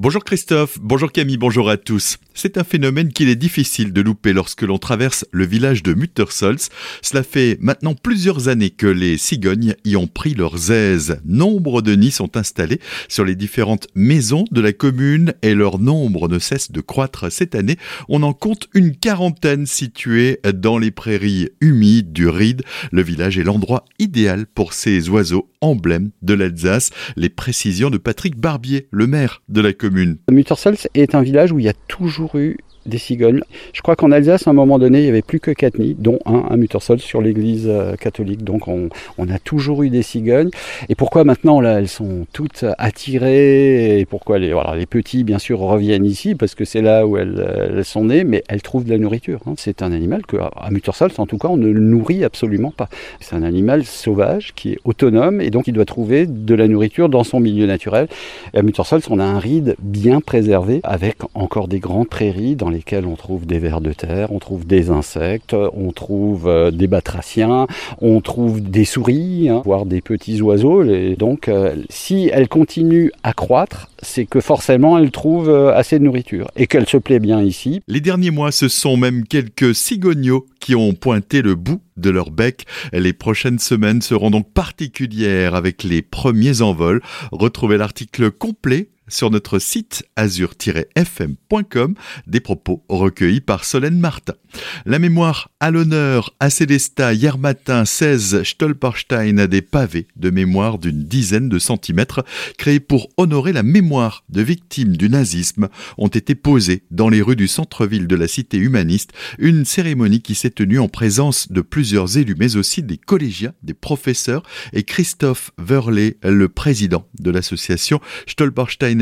Bonjour Christophe, bonjour Camille, bonjour à tous. C'est un phénomène qu'il est difficile de louper lorsque l'on traverse le village de Muttersols. Cela fait maintenant plusieurs années que les cigognes y ont pris leurs aises. Nombre de nids sont installés sur les différentes maisons de la commune et leur nombre ne cesse de croître cette année. On en compte une quarantaine situées dans les prairies humides du Ride. Le village est l'endroit idéal pour ces oiseaux emblèmes de l'Alsace. Les précisions de Patrick Barbier, le maire de la commune commune. Est un village où il y a toujours eu des cigognes. Je crois qu'en Alsace, à un moment donné, il n'y avait plus que quatre nids, dont un à Muttersol sur l'église euh, catholique. Donc on, a toujours eu des cigognes. Et pourquoi maintenant là, elles sont toutes attirées Et pourquoi les, petits, bien sûr, reviennent ici Parce que c'est là où elles, sont nées, mais elles trouvent de la nourriture. Hein. C'est un animal que, à Muttersol, en tout cas, on ne nourrit absolument pas. C'est un animal sauvage qui est autonome et donc il doit trouver de la nourriture dans son milieu naturel. Et à Muttersol, on a un ride bien préservé avec encore des grandes prairies dans les lesquels on trouve des vers de terre, on trouve des insectes, on trouve euh, des batraciens, on trouve des souris, hein, voire des petits oiseaux. Et donc, euh, si elle continue à croître, c'est que forcément elle trouve euh, assez de nourriture et qu'elle se plaît bien ici. Les derniers mois, ce sont même quelques cigognos qui ont pointé le bout de leur bec. Les prochaines semaines seront donc particulières avec les premiers envols. Retrouvez l'article complet sur notre site azur-fm.com des propos recueillis par Solène Martin. La mémoire à l'honneur à Célesta hier matin 16 Stolperstein a des pavés de mémoire d'une dizaine de centimètres créés pour honorer la mémoire de victimes du nazisme ont été posés dans les rues du centre-ville de la cité humaniste, une cérémonie qui s'est tenue en présence de plusieurs élus mais aussi des collégiens, des professeurs et Christophe Verlet, le président de l'association Stolperstein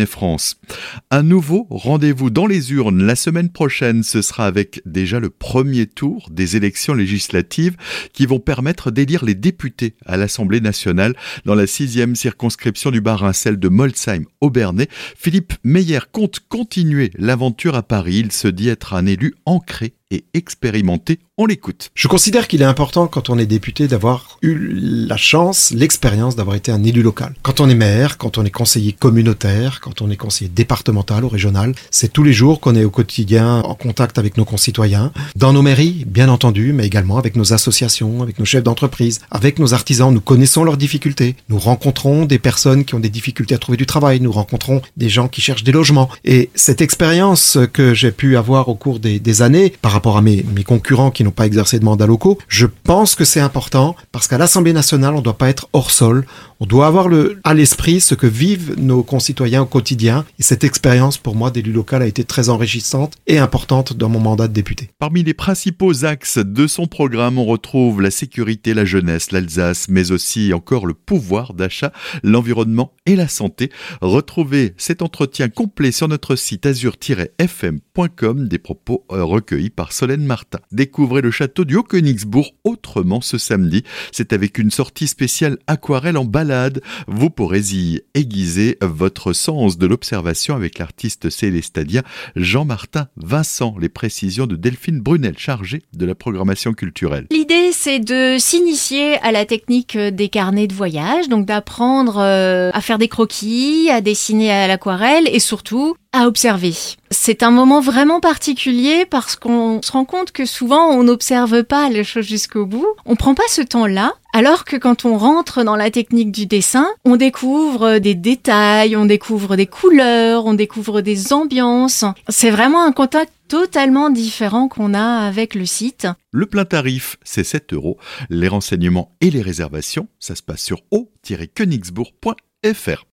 Un nouveau rendez-vous dans les urnes la semaine prochaine, ce sera avec déjà le premier tour des élections législatives qui vont permettre d'élire les députés à l'Assemblée nationale dans la sixième circonscription du Bas-Rhin, celle de Molsheim-Aubernais. Philippe Meyer compte continuer l'aventure à Paris. Il se dit être un élu ancré et expérimenté. On l'écoute. Je considère qu'il est important quand on est député d'avoir eu la chance, l'expérience d'avoir été un élu local. Quand on est maire, quand on est conseiller communautaire, quand on est conseiller départemental ou régional, c'est tous les jours qu'on est au quotidien en contact avec nos concitoyens, dans nos mairies, bien entendu, mais également avec nos associations, avec nos chefs d'entreprise, avec nos artisans. Nous connaissons leurs difficultés. Nous rencontrons des personnes qui ont des difficultés à trouver du travail. Nous rencontrons des gens qui cherchent des logements. Et cette expérience que j'ai pu avoir au cours des, années par rapport à mes, concurrents qui n'ont pas exercé de mandat locaux, je pense que c'est important parce qu'à l'Assemblée nationale, on ne doit pas être hors sol. On doit avoir à l'esprit ce que vivent nos concitoyens au quotidien. Et cette expérience, pour moi, d'élu local a été très enrichissante et importante dans mon mandat de député. Parmi les principaux axes de son programme, on retrouve la sécurité, la jeunesse, l'Alsace, mais aussi encore le pouvoir d'achat, l'environnement et la santé. Retrouvez cet entretien complet sur notre site azur-fm.com, des propos euh, recueillis par Solène Martin. Découvrez le château du Haut-Königsbourg autrement ce samedi. C'est avec une sortie spéciale aquarelle en balade. Vous pourrez y aiguiser votre sens de l'observation avec l'artiste célestadien Jean-Martin Vincent. Les précisions de Delphine Brunel, chargée de la programmation culturelle. L'idée, c'est de s'initier à la technique des carnets de voyage, donc d'apprendre euh, à faire des croquis, à dessiner à l'aquarelle et surtout à observer. C'est un moment vraiment particulier parce qu'on se rend compte que souvent on n'observe pas les choses jusqu'au bout. On prend pas ce temps-là. Alors que quand on rentre dans la technique du dessin, on découvre des détails, on découvre des couleurs, on découvre des ambiances. C'est vraiment un contact totalement différent qu'on a avec le site. Le plein tarif, c'est 7 euros. Les renseignements et les réservations, ça se passe sur o-königsbourg.fr.